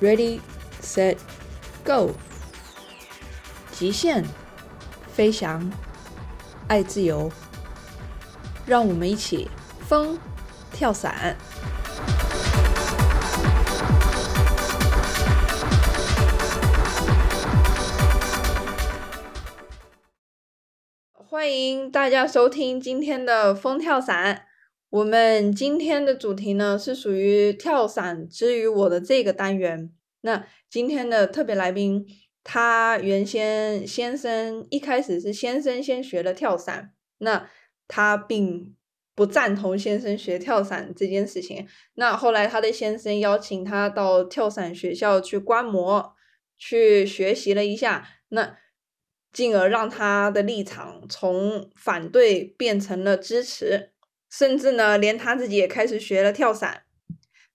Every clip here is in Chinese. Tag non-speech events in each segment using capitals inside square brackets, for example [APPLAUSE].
Ready, set, go。极限飞翔，爱自由，让我们一起疯跳伞。欢迎大家收听今天的疯跳伞。我们今天的主题呢是属于跳伞之于我的这个单元。那今天的特别来宾，他原先先生一开始是先生先学了跳伞，那他并不赞同先生学跳伞这件事情。那后来他的先生邀请他到跳伞学校去观摩，去学习了一下，那进而让他的立场从反对变成了支持。甚至呢，连他自己也开始学了跳伞。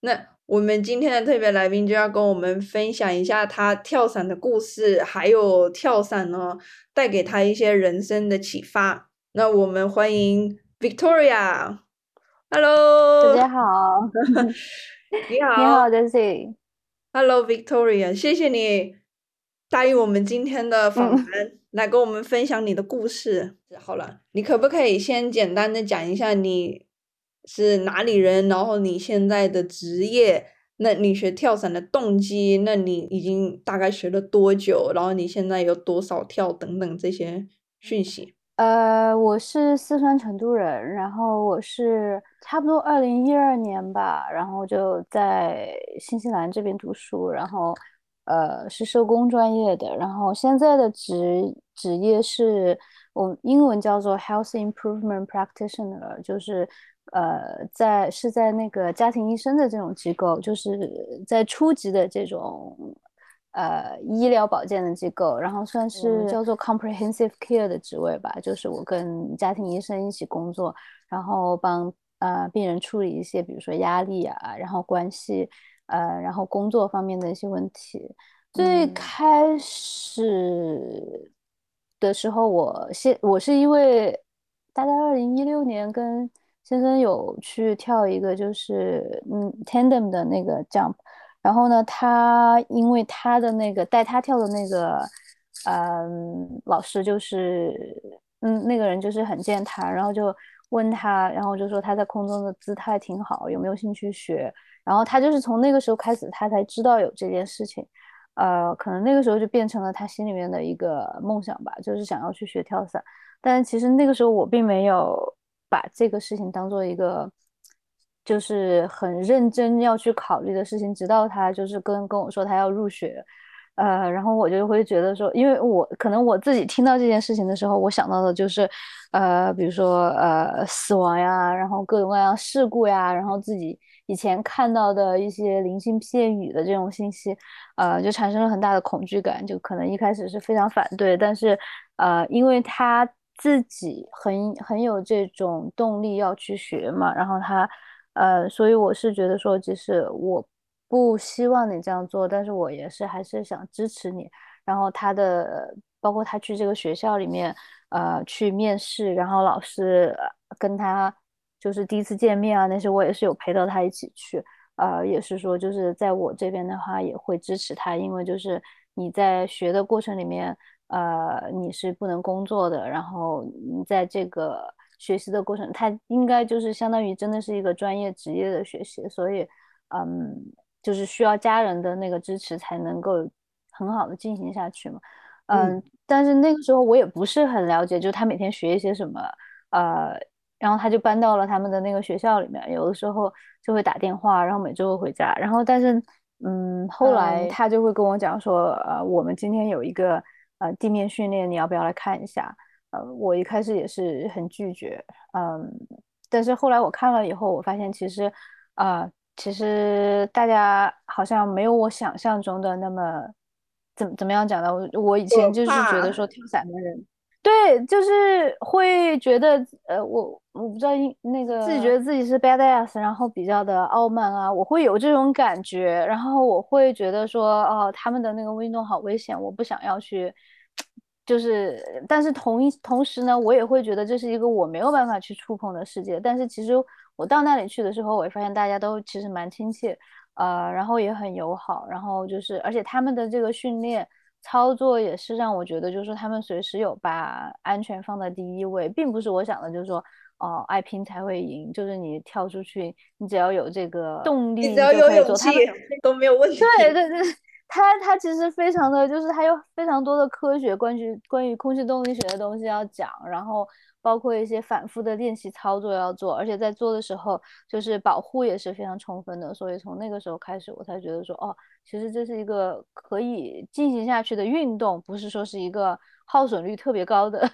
那我们今天的特别来宾就要跟我们分享一下他跳伞的故事，还有跳伞呢带给他一些人生的启发。那我们欢迎 Victoria，Hello，大家好，[LAUGHS] 你好，你好 j e s s e h e l l o Victoria，谢谢你答应我们今天的访谈。来跟我们分享你的故事。好了，你可不可以先简单的讲一下你是哪里人，然后你现在的职业，那你学跳伞的动机，那你已经大概学了多久，然后你现在有多少跳等等这些讯息。呃，我是四川成都人，然后我是差不多二零一二年吧，然后就在新西兰这边读书，然后。呃，是社工专业的，然后现在的职职业是我英文叫做 Health Improvement Practitioner，就是呃，在是在那个家庭医生的这种机构，就是在初级的这种呃医疗保健的机构，然后算是叫做 Comprehensive Care 的职位吧，就是我跟家庭医生一起工作，然后帮呃病人处理一些比如说压力啊，然后关系。呃，然后工作方面的一些问题，最开始的时候，我先我是因为大概二零一六年跟先生有去跳一个就是嗯 tandem 的那个 jump，然后呢，他因为他的那个带他跳的那个嗯老师就是嗯那个人就是很健谈，然后就问他，然后就说他在空中的姿态挺好，有没有兴趣学？然后他就是从那个时候开始，他才知道有这件事情，呃，可能那个时候就变成了他心里面的一个梦想吧，就是想要去学跳伞。但其实那个时候我并没有把这个事情当做一个，就是很认真要去考虑的事情，直到他就是跟跟我说他要入学。呃，然后我就会觉得说，因为我可能我自己听到这件事情的时候，我想到的就是，呃，比如说呃死亡呀，然后各种各样事故呀，然后自己以前看到的一些零星片语的这种信息，呃，就产生了很大的恐惧感，就可能一开始是非常反对，但是呃，因为他自己很很有这种动力要去学嘛，然后他呃，所以我是觉得说，即使我。不希望你这样做，但是我也是还是想支持你。然后他的包括他去这个学校里面，呃，去面试，然后老师跟他就是第一次见面啊，那些我也是有陪到他一起去。呃，也是说就是在我这边的话也会支持他，因为就是你在学的过程里面，呃，你是不能工作的，然后你在这个学习的过程，他应该就是相当于真的是一个专业职业的学习，所以嗯。就是需要家人的那个支持才能够很好的进行下去嘛，嗯，但是那个时候我也不是很了解，就是他每天学一些什么，呃，然后他就搬到了他们的那个学校里面，有的时候就会打电话，然后每周会回家，然后但是，嗯，后来他就会跟我讲说，呃，我们今天有一个呃地面训练，你要不要来看一下？呃，我一开始也是很拒绝，嗯，但是后来我看了以后，我发现其实，啊。其实大家好像没有我想象中的那么怎怎么样讲的。我我以前就是觉得说跳伞的人，对，就是会觉得呃，我我不知道那个自己觉得自己是 badass，然后比较的傲慢啊，我会有这种感觉。然后我会觉得说，哦，他们的那个运动好危险，我不想要去。就是，但是同一同时呢，我也会觉得这是一个我没有办法去触碰的世界。但是其实我到那里去的时候，我也发现大家都其实蛮亲切，呃，然后也很友好，然后就是而且他们的这个训练操作也是让我觉得，就是他们随时有把安全放在第一位，并不是我想的，就是说。哦，爱拼才会赢，就是你跳出去，你只要有这个动力，你只要有勇气都没有问题。对对对，他他其实非常的就是他有非常多的科学关于关于空气动力学的东西要讲，然后包括一些反复的练习操作要做，而且在做的时候就是保护也是非常充分的，所以从那个时候开始我才觉得说哦，其实这是一个可以进行下去的运动，不是说是一个耗损率特别高的。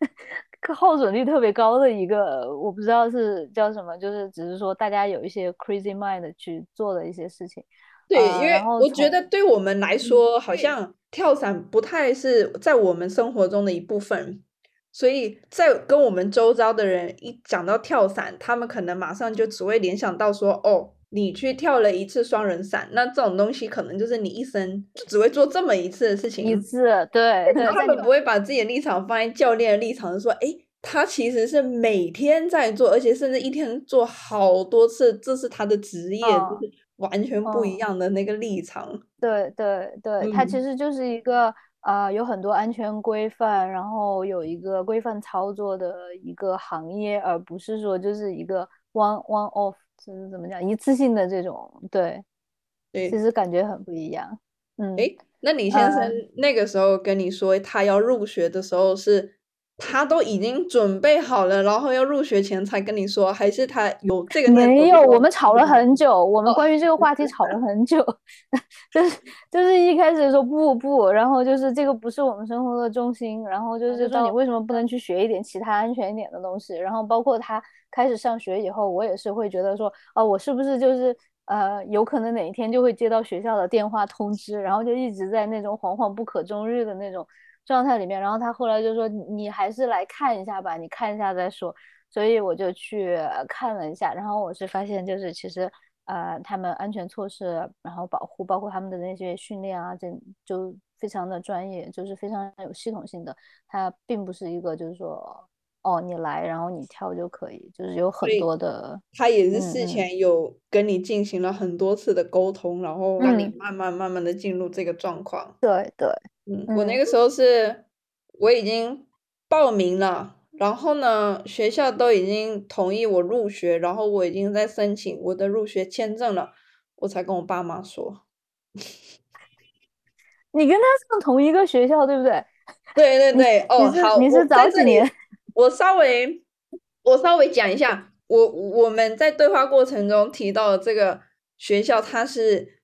[LAUGHS] 耗损率特别高的一个，我不知道是叫什么，就是只是说大家有一些 crazy mind 去做的一些事情。对，因为我觉得对我们来说，好像跳伞不太是在我们生活中的一部分，所以在跟我们周遭的人一讲到跳伞，他们可能马上就只会联想到说，哦。你去跳了一次双人伞，那这种东西可能就是你一生就只会做这么一次的事情。一次，对。他们不会把自己的立场放在教练的立场，说，哎，他其实是每天在做，而且甚至一天做好多次，这是他的职业，就是完全不一样的那个立场。对对对，他其实就是一个啊，有很多安全规范，然后有一个规范操作的一个行业，而不是说就是一个 one one off。就是怎么讲，一次性的这种，对，对，其实感觉很不一样。嗯，诶，那李先生那个时候跟你说他要入学的时候是？他都已经准备好了，然后要入学前才跟你说，还是他有这个？没有，我们吵了很久，我们关于这个话题吵了很久，[LAUGHS] 就是就是一开始说不不，然后就是这个不是我们生活的重心，然后就是说你为什么不能去学一点其他安全一点的东西？然后包括他开始上学以后，我也是会觉得说，哦，我是不是就是呃，有可能哪一天就会接到学校的电话通知，然后就一直在那种惶惶不可终日的那种。状态里面，然后他后来就说：“你还是来看一下吧，你看一下再说。”所以我就去看了一下，然后我是发现，就是其实呃，他们安全措施，然后保护，包括他们的那些训练啊，这就非常的专业，就是非常有系统性的。它并不是一个就是说，哦，你来然后你跳就可以，就是有很多的。他也是事前有跟你进行了很多次的沟通，然后让你慢慢慢慢的进入这个状况。对对。嗯，我那个时候是我已经报名了，然后呢，学校都已经同意我入学，然后我已经在申请我的入学签证了，我才跟我爸妈说。[LAUGHS] 你跟他上同一个学校，对不对？[LAUGHS] 对对 [LAUGHS] 对，哦，好，你是早几年？我稍微我稍微讲一下，我我们在对话过程中提到这个学校，它是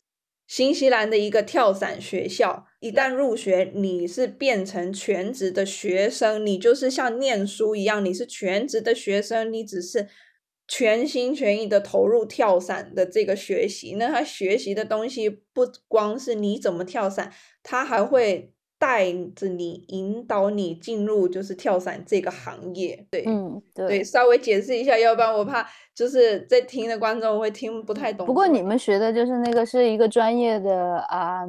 新西兰的一个跳伞学校。一旦入学，你是变成全职的学生，你就是像念书一样，你是全职的学生，你只是全心全意的投入跳伞的这个学习。那他学习的东西不光是你怎么跳伞，他还会带着你，引导你进入就是跳伞这个行业。对，嗯，对，稍微解释一下，要不然我怕就是在听的观众会听不太懂。不过你们学的就是那个是一个专业的啊。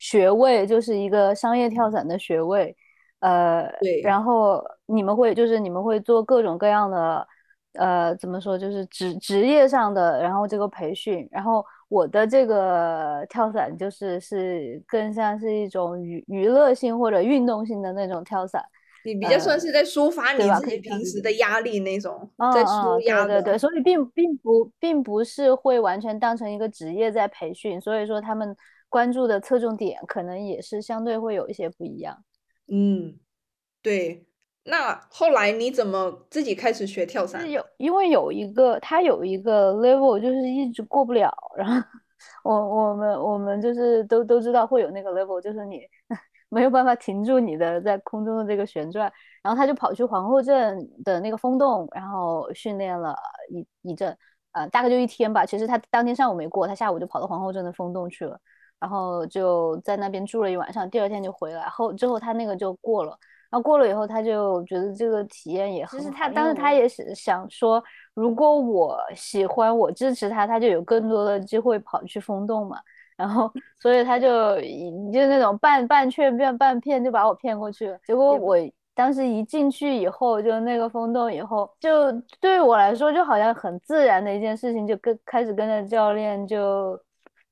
学位就是一个商业跳伞的学位，呃，对，然后你们会就是你们会做各种各样的，呃，怎么说就是职职业上的，然后这个培训，然后我的这个跳伞就是是更像是一种娱娱乐性或者运动性的那种跳伞，你比较算是在抒发你自己平时的压力那种，在舒压的，对对，所以并并不并不是会完全当成一个职业在培训，所以说他们。关注的侧重点可能也是相对会有一些不一样。嗯，对。那后来你怎么自己开始学跳伞？有，因为有一个他有一个 level 就是一直过不了，然后我我们我们就是都都知道会有那个 level，就是你 [LAUGHS] 没有办法停住你的在空中的这个旋转，然后他就跑去皇后镇的那个风洞，然后训练了一一阵，呃，大概就一天吧。其实他当天上午没过，他下午就跑到皇后镇的风洞去了。然后就在那边住了一晚上，第二天就回来。后之后他那个就过了，然后过了以后，他就觉得这个体验也很好。其实他当时他也是想说，如果我喜欢，我支持他，他就有更多的机会跑去风洞嘛。然后 [LAUGHS] 所以他就就那种半半劝半半骗，就把我骗过去了。结果我当时一进去以后，就那个风洞以后，就对于我来说就好像很自然的一件事情，就跟开始跟着教练就。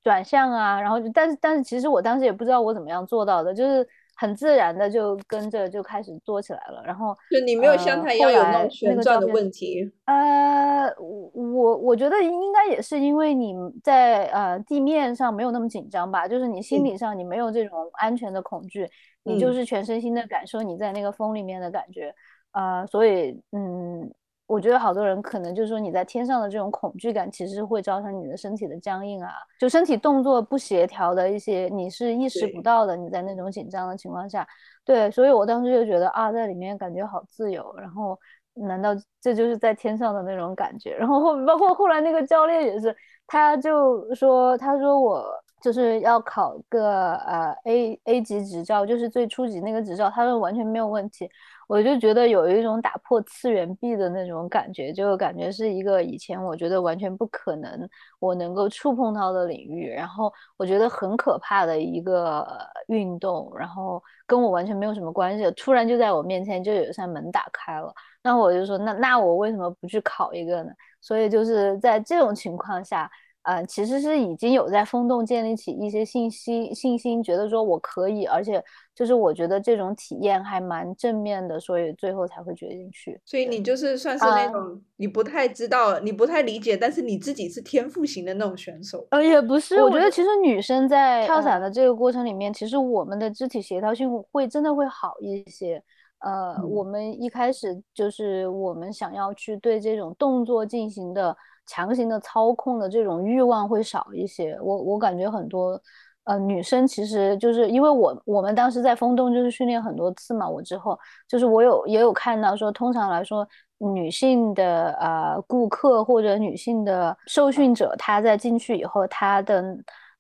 转向啊，然后就但是但是其实我当时也不知道我怎么样做到的，就是很自然的就跟着就开始做起来了，然后就你没有像他一样有那种旋转的问题。呃，我我觉得应该也是因为你在呃地面上没有那么紧张吧，就是你心理上你没有这种安全的恐惧，你就是全身心的感受你在那个风里面的感觉，呃，所以嗯。我觉得好多人可能就是说你在天上的这种恐惧感，其实会造成你的身体的僵硬啊，就身体动作不协调的一些，你是意识不到的。你在那种紧张的情况下，对，所以我当时就觉得啊，在里面感觉好自由。然后，难道这就是在天上的那种感觉？然后后包括后来那个教练也是，他就说，他说我就是要考个呃 A A 级执照，就是最初级那个执照，他说完全没有问题。我就觉得有一种打破次元壁的那种感觉，就感觉是一个以前我觉得完全不可能我能够触碰到的领域，然后我觉得很可怕的一个运动，然后跟我完全没有什么关系，突然就在我面前就有一扇门打开了，那我就说那那我为什么不去考一个呢？所以就是在这种情况下。呃，其实是已经有在风洞建立起一些信息信心，觉得说我可以，而且就是我觉得这种体验还蛮正面的，所以最后才会决定去。所以你就是算是那种你不太知道、你不太理解，但是你自己是天赋型的那种选手。呃，也不是，我觉得其实女生在跳伞的这个过程里面，其实我们的肢体协调性会真的会好一些。呃，我们一开始就是我们想要去对这种动作进行的。强行的操控的这种欲望会少一些，我我感觉很多，呃，女生其实就是因为我我们当时在风洞就是训练很多次嘛，我之后就是我有也有看到说，通常来说，女性的呃顾客或者女性的受训者，她在进去以后，她的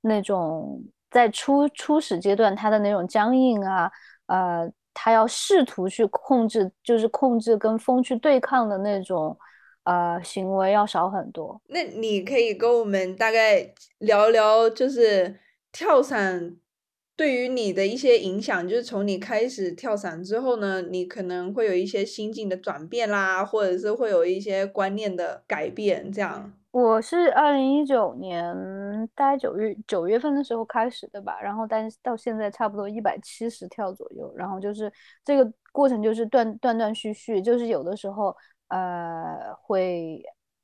那种在初初始阶段，她的那种僵硬啊，呃，她要试图去控制，就是控制跟风去对抗的那种。呃，行为要少很多。那你可以跟我们大概聊聊，就是跳伞对于你的一些影响，就是从你开始跳伞之后呢，你可能会有一些心境的转变啦，或者是会有一些观念的改变，这样。我是二零一九年大概九月九月份的时候开始的吧，然后但是到现在差不多一百七十跳左右，然后就是这个过程就是断断断续续，就是有的时候。呃，会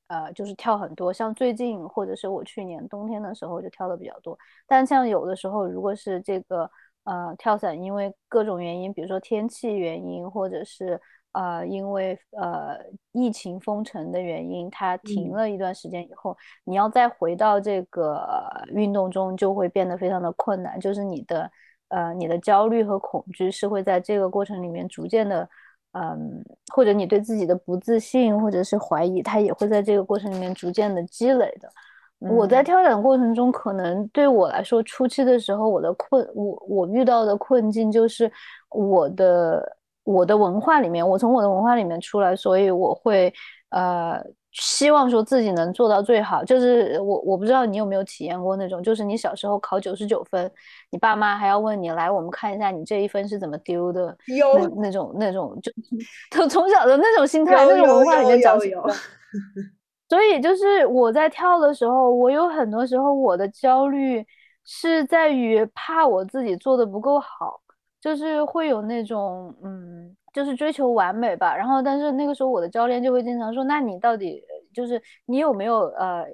呃，就是跳很多，像最近或者是我去年冬天的时候就跳的比较多。但像有的时候，如果是这个呃跳伞，因为各种原因，比如说天气原因，或者是呃因为呃疫情封城的原因，它停了一段时间以后，你要再回到这个运动中，就会变得非常的困难。就是你的呃你的焦虑和恐惧是会在这个过程里面逐渐的。嗯，或者你对自己的不自信或者是怀疑，它也会在这个过程里面逐渐的积累的。我在挑选过程中，可能对我来说，初期的时候，我的困，我我遇到的困境就是我的我的文化里面，我从我的文化里面出来，所以我会呃。希望说自己能做到最好，就是我我不知道你有没有体验过那种，就是你小时候考九十九分，你爸妈还要问你来，我们看一下你这一分是怎么丢的，有那种那种就从从小的那种心态，那种文化里面长起来。所以就是我在跳的时候，我有很多时候我的焦虑是在于怕我自己做的不够好，就是会有那种嗯。就是追求完美吧，然后但是那个时候我的教练就会经常说，那你到底就是你有没有呃，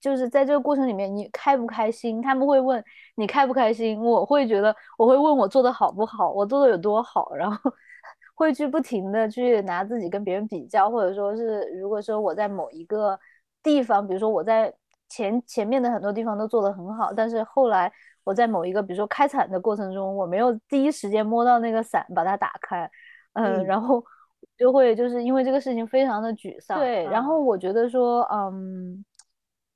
就是在这个过程里面你开不开心？他们会问你开不开心，我会觉得我会问我做的好不好，我做的有多好，然后 [LAUGHS] 会去不停的去拿自己跟别人比较，或者说是如果说我在某一个地方，比如说我在前前面的很多地方都做得很好，但是后来我在某一个比如说开伞的过程中，我没有第一时间摸到那个伞把它打开。嗯，然后就会就是因为这个事情非常的沮丧。对，然后我觉得说，嗯，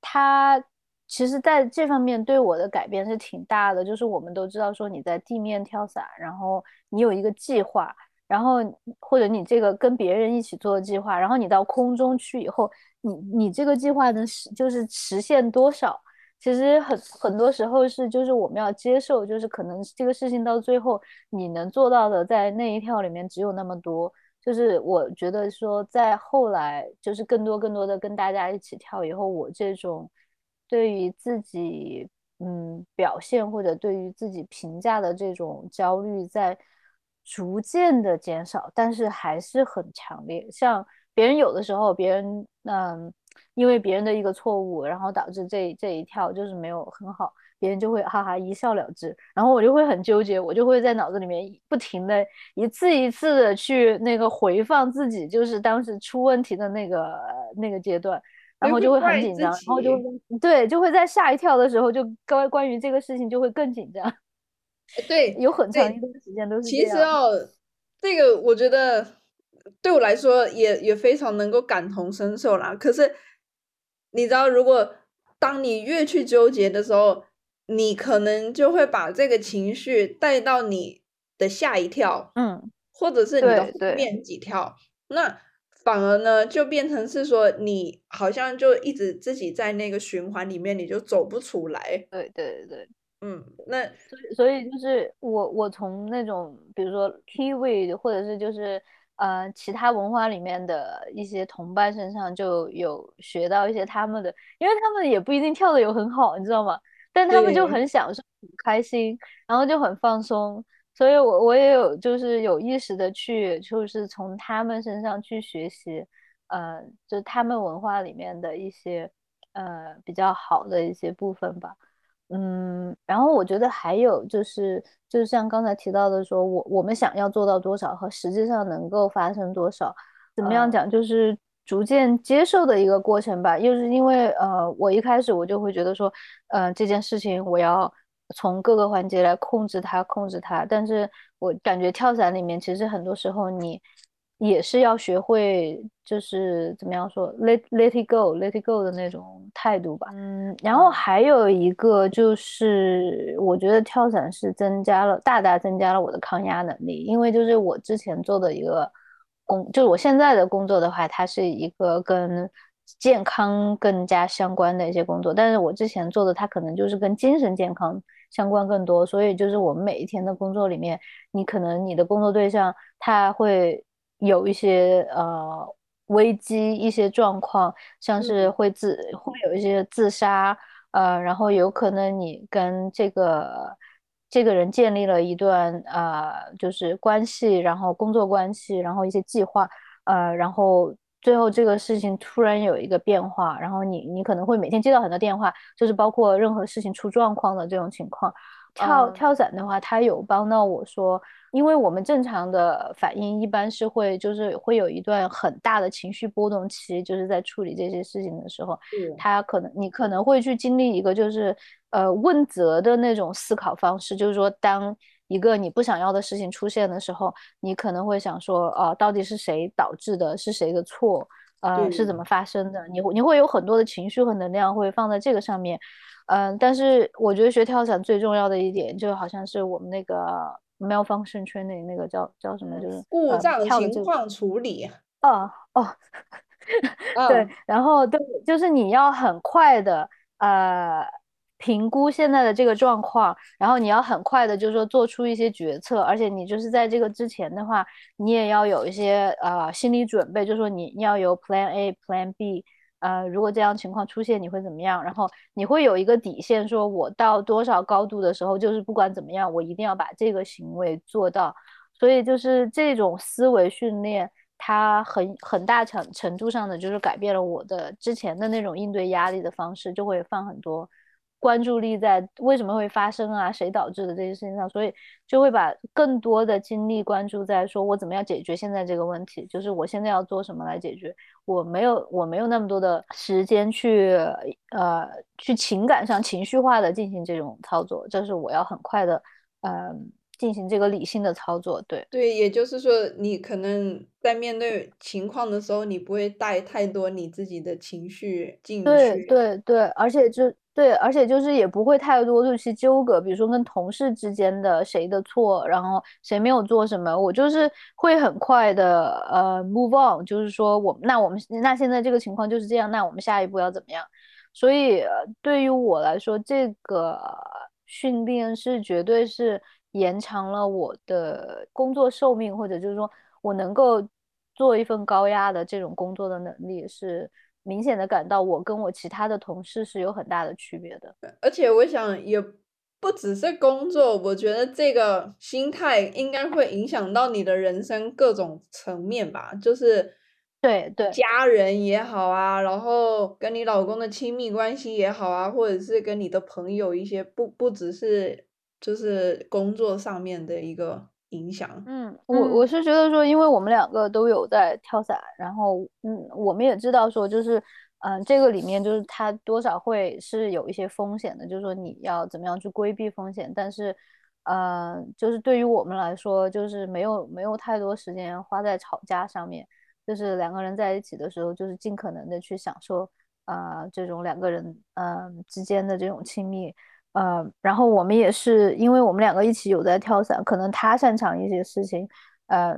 他其实在这方面对我的改变是挺大的。就是我们都知道说你在地面跳伞，然后你有一个计划，然后或者你这个跟别人一起做的计划，然后你到空中去以后，你你这个计划能实就是实现多少？其实很很多时候是，就是我们要接受，就是可能这个事情到最后你能做到的，在那一跳里面只有那么多。就是我觉得说，在后来就是更多更多的跟大家一起跳以后，我这种对于自己嗯表现或者对于自己评价的这种焦虑在逐渐的减少，但是还是很强烈。像别人有的时候，别人嗯因为别人的一个错误，然后导致这这一跳就是没有很好。别人就会哈哈一笑了之，然后我就会很纠结，我就会在脑子里面不停的一次一次的去那个回放自己就是当时出问题的那个那个阶段，然后就会很紧张，然后就对就会在下一跳的时候就关关于这个事情就会更紧张。对，有很长一段时间都是其实哦，这个我觉得对我来说也也非常能够感同身受啦。可是你知道，如果当你越去纠结的时候，你可能就会把这个情绪带到你的下一跳，嗯，或者是你的后面几跳，那反而呢就变成是说你好像就一直自己在那个循环里面，你就走不出来。对对对，嗯，那所以所以就是我我从那种比如说 Kiwi 或者是就是呃其他文化里面的一些同伴身上就有学到一些他们的，因为他们也不一定跳的有很好，你知道吗？但他们就很享受、很开心，然后就很放松，所以我我也有就是有意识的去，就是从他们身上去学习，呃，就他们文化里面的一些呃比较好的一些部分吧，嗯，然后我觉得还有就是，就是像刚才提到的，说我我们想要做到多少和实际上能够发生多少，怎么样讲就是。逐渐接受的一个过程吧，又是因为呃，我一开始我就会觉得说，呃，这件事情我要从各个环节来控制它，控制它。但是我感觉跳伞里面其实很多时候你也是要学会，就是怎么样说，let let it go，let it go 的那种态度吧。嗯，然后还有一个就是，我觉得跳伞是增加了，大大增加了我的抗压能力，因为就是我之前做的一个。工就是我现在的工作的话，它是一个跟健康更加相关的一些工作，但是我之前做的它可能就是跟精神健康相关更多，所以就是我们每一天的工作里面，你可能你的工作对象他会有一些呃危机一些状况，像是会自会有一些自杀，呃，然后有可能你跟这个。这个人建立了一段呃，就是关系，然后工作关系，然后一些计划，呃，然后最后这个事情突然有一个变化，然后你你可能会每天接到很多电话，就是包括任何事情出状况的这种情况。跳跳伞的话，他有帮到我说，因为我们正常的反应一般是会就是会有一段很大的情绪波动期，就是在处理这些事情的时候，他可能你可能会去经历一个就是呃问责的那种思考方式，就是说当一个你不想要的事情出现的时候，你可能会想说，呃，到底是谁导致的，是谁的错，呃，是怎么发生的？你你会有很多的情绪和能量会放在这个上面。嗯，但是我觉得学跳伞最重要的一点，就好像是我们那个 malfunction training 那个叫叫什么，就是故障情况处理。哦哦，[LAUGHS] 对，然后对，就是你要很快的呃评估现在的这个状况，然后你要很快的，就是说做出一些决策，而且你就是在这个之前的话，你也要有一些呃心理准备，就是说你要有 plan A、plan B。呃，如果这样情况出现，你会怎么样？然后你会有一个底线，说我到多少高度的时候，就是不管怎么样，我一定要把这个行为做到。所以就是这种思维训练，它很很大程程度上的就是改变了我的之前的那种应对压力的方式，就会放很多。关注力在为什么会发生啊？谁导致的这些事情上？所以就会把更多的精力关注在说我怎么样解决现在这个问题，就是我现在要做什么来解决。我没有我没有那么多的时间去呃去情感上情绪化的进行这种操作，这是我要很快的嗯进行这个理性的操作。对对，也就是说你可能在面对情况的时候，你不会带太多你自己的情绪进去。对对对，而且就。对，而且就是也不会太多就去纠葛，比如说跟同事之间的谁的错，然后谁没有做什么，我就是会很快的呃 move on，就是说我那我们那现在这个情况就是这样，那我们下一步要怎么样？所以对于我来说，这个训练是绝对是延长了我的工作寿命，或者就是说我能够做一份高压的这种工作的能力是。明显的感到我跟我其他的同事是有很大的区别的。而且我想也不只是工作，我觉得这个心态应该会影响到你的人生各种层面吧，就是对对，家人也好啊，然后跟你老公的亲密关系也好啊，或者是跟你的朋友一些不不只是就是工作上面的一个。影响，嗯，我我是觉得说，因为我们两个都有在跳伞，然后，嗯，我们也知道说，就是，嗯，这个里面就是它多少会是有一些风险的，就是说你要怎么样去规避风险，但是，呃，就是对于我们来说，就是没有没有太多时间花在吵架上面，就是两个人在一起的时候，就是尽可能的去享受，啊，这种两个人，嗯，之间的这种亲密。呃，然后我们也是，因为我们两个一起有在跳伞，可能他擅长一些事情，呃，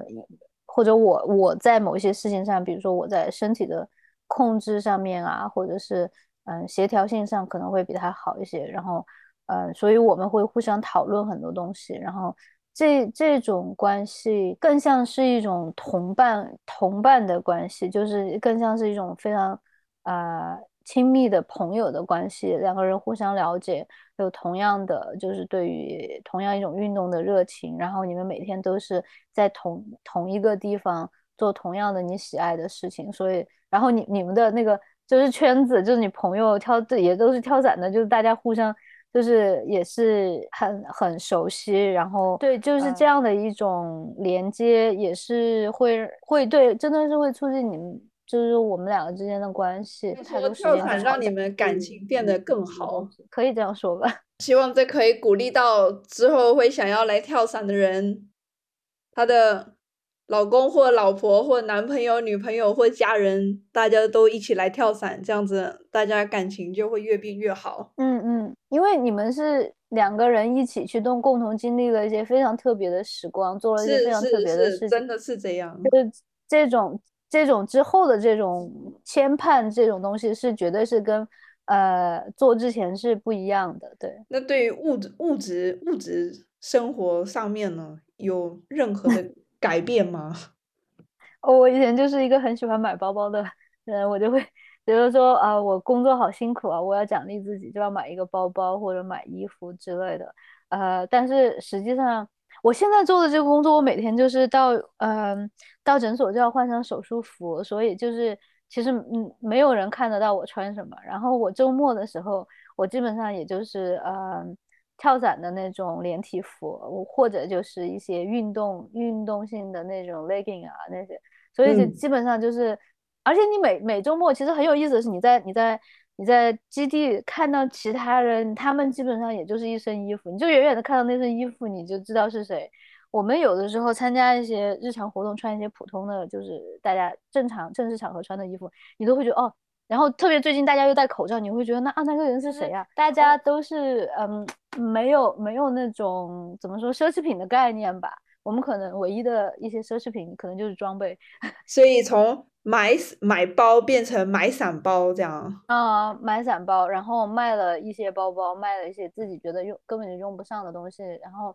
或者我我在某些事情上，比如说我在身体的控制上面啊，或者是嗯协调性上可能会比他好一些，然后呃，所以我们会互相讨论很多东西，然后这这种关系更像是一种同伴同伴的关系，就是更像是一种非常啊。亲密的朋友的关系，两个人互相了解，有同样的就是对于同样一种运动的热情，然后你们每天都是在同同一个地方做同样的你喜爱的事情，所以然后你你们的那个就是圈子，就是你朋友跳也都是跳伞的，就是大家互相就是也是很很熟悉，然后对就是这样的一种连接，也是会会对真的是会促进你们。就是我们两个之间的关系，跳伞让你们感情变得更好，可以这样说吧。[LAUGHS] 希望这可以鼓励到之后会想要来跳伞的人，他的老公或老婆或男朋友、女朋友或家人，大家都一起来跳伞，这样子大家感情就会越变越好。嗯嗯，因为你们是两个人一起去动共同经历了一些非常特别的时光，做了一些非常特别的事情，真的是这样，就是这种。这种之后的这种牵绊，这种东西是绝对是跟呃做之前是不一样的。对，那对于物质物质物质生活上面呢，有任何的 [LAUGHS] 改变吗？[LAUGHS] 我以前就是一个很喜欢买包包的人，我就会觉得说啊，我工作好辛苦啊，我要奖励自己，就要买一个包包或者买衣服之类的。呃，但是实际上。我现在做的这个工作，我每天就是到嗯到诊所就要换上手术服，所以就是其实嗯没有人看得到我穿什么。然后我周末的时候，我基本上也就是嗯跳伞的那种连体服，或者就是一些运动运动性的那种 legging 啊那些。所以就基本上就是，而且你每每周末其实很有意思的是，你在你在。你在基地看到其他人，他们基本上也就是一身衣服，你就远远的看到那身衣服，你就知道是谁。我们有的时候参加一些日常活动，穿一些普通的，就是大家正常正式场合穿的衣服，你都会觉得哦。然后特别最近大家又戴口罩，你会觉得那啊那个人是谁呀？大家都是嗯没有没有那种怎么说奢侈品的概念吧。我们可能唯一的一些奢侈品可能就是装备。[LAUGHS] 所以从买买包变成买散包这样啊，买散包，然后卖了一些包包，卖了一些自己觉得用根本就用不上的东西，然后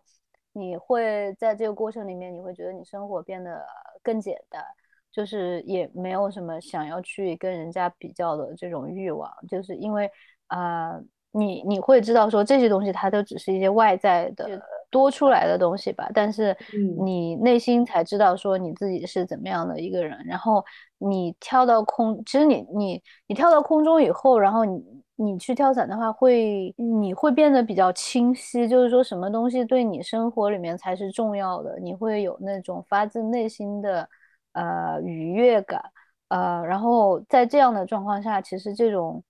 你会在这个过程里面，你会觉得你生活变得更简单，就是也没有什么想要去跟人家比较的这种欲望，就是因为啊，你你会知道说这些东西它都只是一些外在的。多出来的东西吧，但是你内心才知道说你自己是怎么样的一个人。然后你跳到空，其实你你你跳到空中以后，然后你你去跳伞的话，会你会变得比较清晰，就是说什么东西对你生活里面才是重要的，你会有那种发自内心的呃愉悦感，呃，然后在这样的状况下，其实这种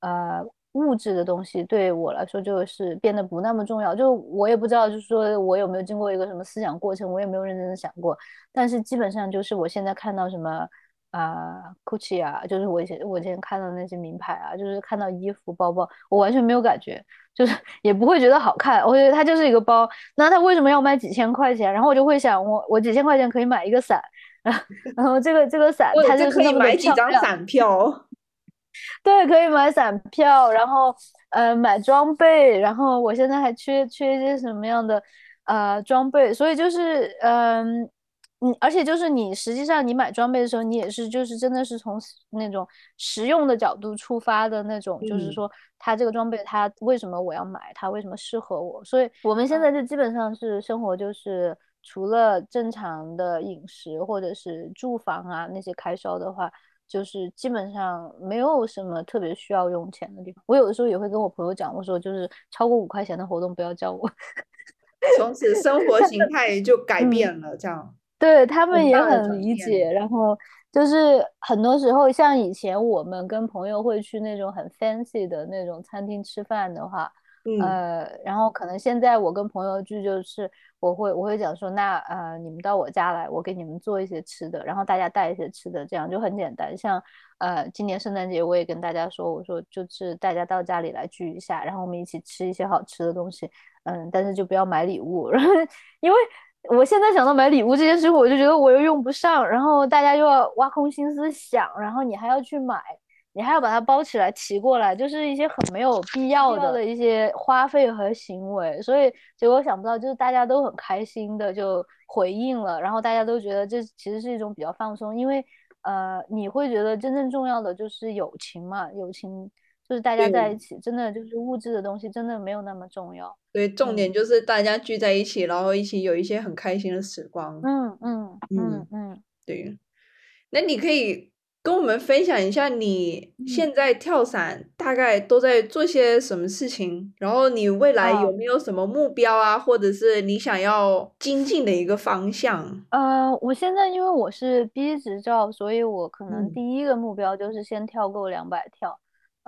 呃。物质的东西对我来说就是变得不那么重要，就我也不知道，就是说我有没有经过一个什么思想过程，我也没有认真的想过。但是基本上就是我现在看到什么啊，Gucci 啊，就是我以前我以前看到那些名牌啊，就是看到衣服包包，我完全没有感觉，就是 [LAUGHS] 也不会觉得好看。我觉得它就是一个包，那它为什么要卖几千块钱？然后我就会想，我我几千块钱可以买一个伞，[LAUGHS] 然后这个这个伞它就可以买几张伞票。对，可以买散票，然后呃买装备，然后我现在还缺缺一些什么样的呃装备，所以就是嗯，嗯，而且就是你实际上你买装备的时候，你也是就是真的是从那种实用的角度出发的那种，就是说它这个装备它为什么我要买，它为什么适合我，所以我们现在就基本上是生活就是除了正常的饮食或者是住房啊那些开销的话，就是基本上没有什么特别需要用钱的地方。我有的时候也会跟我朋友讲，我说就是超过五块钱的活动不要叫我。[LAUGHS] 从此生 [LAUGHS] 活形态就改变了，这样。对他们也很理解，然后就是很多时候，像以前我们跟朋友会去那种很 fancy 的那种餐厅吃饭的话，呃，然后可能现在我跟朋友聚，就是我会我会讲说，那呃，你们到我家来，我给你们做一些吃的，然后大家带一些吃的，这样就很简单。像呃，今年圣诞节我也跟大家说，我说就是大家到家里来聚一下，然后我们一起吃一些好吃的东西，嗯，但是就不要买礼物，然 [LAUGHS] 后因为。我现在想到买礼物这件事，我就觉得我又用不上，然后大家又要挖空心思想，然后你还要去买，你还要把它包起来提过来，就是一些很没有必要的一些花费和行为。所以结果想不到，就是大家都很开心的就回应了，然后大家都觉得这其实是一种比较放松，因为呃，你会觉得真正重要的就是友情嘛，友情。就是大家在一起，真的就是物质的东西，真的没有那么重要。对，重点就是大家聚在一起，然后一起有一些很开心的时光。嗯嗯嗯嗯，对。那你可以跟我们分享一下，你现在跳伞大概都在做些什么事情？然后你未来有没有什么目标啊，或者是你想要精进的一个方向？呃，我现在因为我是 B 执照，所以我可能第一个目标就是先跳够两百跳。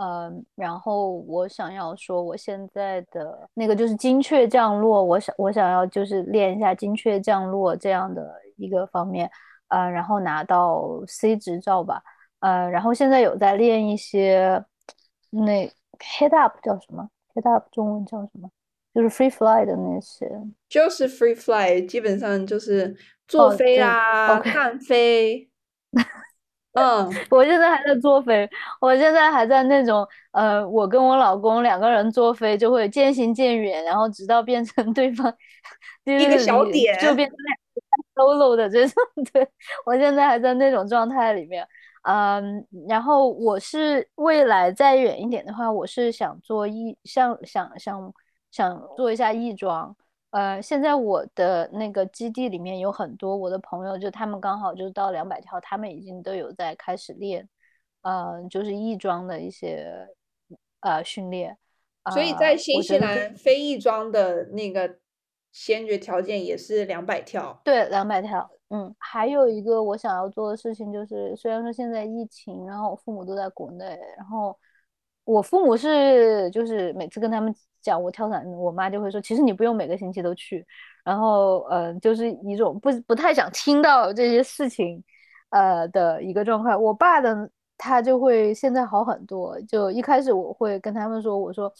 嗯，然后我想要说，我现在的那个就是精确降落，我想我想要就是练一下精确降落这样的一个方面，呃，然后拿到 C 执照吧，呃，然后现在有在练一些那 head up 叫什么？head up 中文叫什么？就是 free fly 的那些，就是 free fly，基本上就是坐飞啊，看飞。[LAUGHS] 嗯，我现在还在坐飞，我现在还在那种呃，我跟我老公两个人坐飞就会渐行渐远，然后直到变成对方 [LAUGHS] 一个小点，就变成 solo 的这种。[LAUGHS] 对我现在还在那种状态里面，嗯，然后我是未来再远一点的话，我是想做义，像想想想做一下义装。呃，现在我的那个基地里面有很多我的朋友，就他们刚好就是到两百条，他们已经都有在开始练，呃，就是翼装的一些呃训练。所以在新西兰非翼装的那个先决条件也是两百跳。对，两百跳。嗯，还有一个我想要做的事情就是，虽然说现在疫情，然后我父母都在国内，然后我父母是就是每次跟他们。讲我跳伞，我妈就会说，其实你不用每个星期都去，然后呃，就是一种不不太想听到这些事情，呃的一个状况。我爸的他就会现在好很多，就一开始我会跟他们说，我说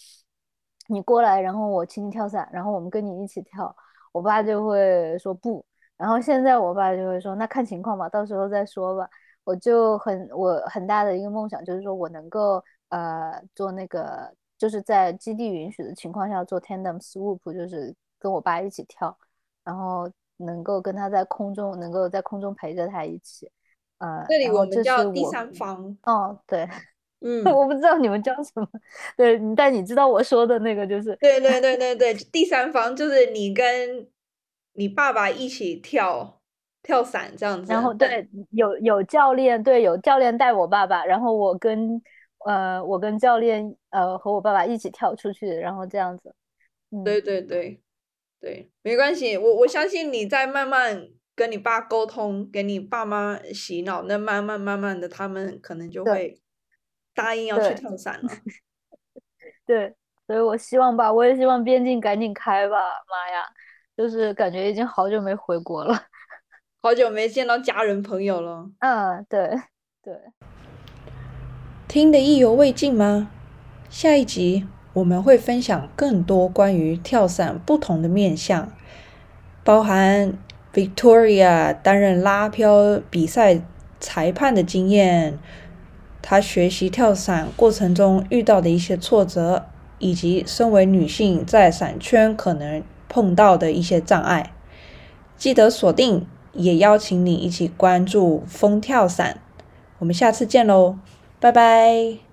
你过来，然后我请你跳伞，然后我们跟你一起跳。我爸就会说不，然后现在我爸就会说，那看情况吧，到时候再说吧。我就很我很大的一个梦想就是说我能够呃做那个。就是在基地允许的情况下做 tandem swoop，就是跟我爸一起跳，然后能够跟他在空中，能够在空中陪着他一起。呃，这里我们叫第三方。哦，对，嗯，我不知道你们叫什么。对，但你知道我说的那个就是。对对对对对，第三方就是你跟你爸爸一起跳跳伞这样子。然后对，有有教练，对，有教练带我爸爸，然后我跟。呃，我跟教练，呃，和我爸爸一起跳出去，然后这样子。对对对，对，没关系，我我相信你在慢慢跟你爸沟通，给你爸妈洗脑，那慢慢慢慢的，他们可能就会答应要去跳伞了。[LAUGHS] 对，所以我希望吧，我也希望边境赶紧开吧，妈呀，就是感觉已经好久没回国了，好久没见到家人朋友了。嗯，对对。听得意犹未尽吗？下一集我们会分享更多关于跳伞不同的面向，包含 Victoria 担任拉漂比赛裁判的经验，她学习跳伞过程中遇到的一些挫折，以及身为女性在伞圈可能碰到的一些障碍。记得锁定也邀请你一起关注风跳伞。我们下次见喽，拜拜。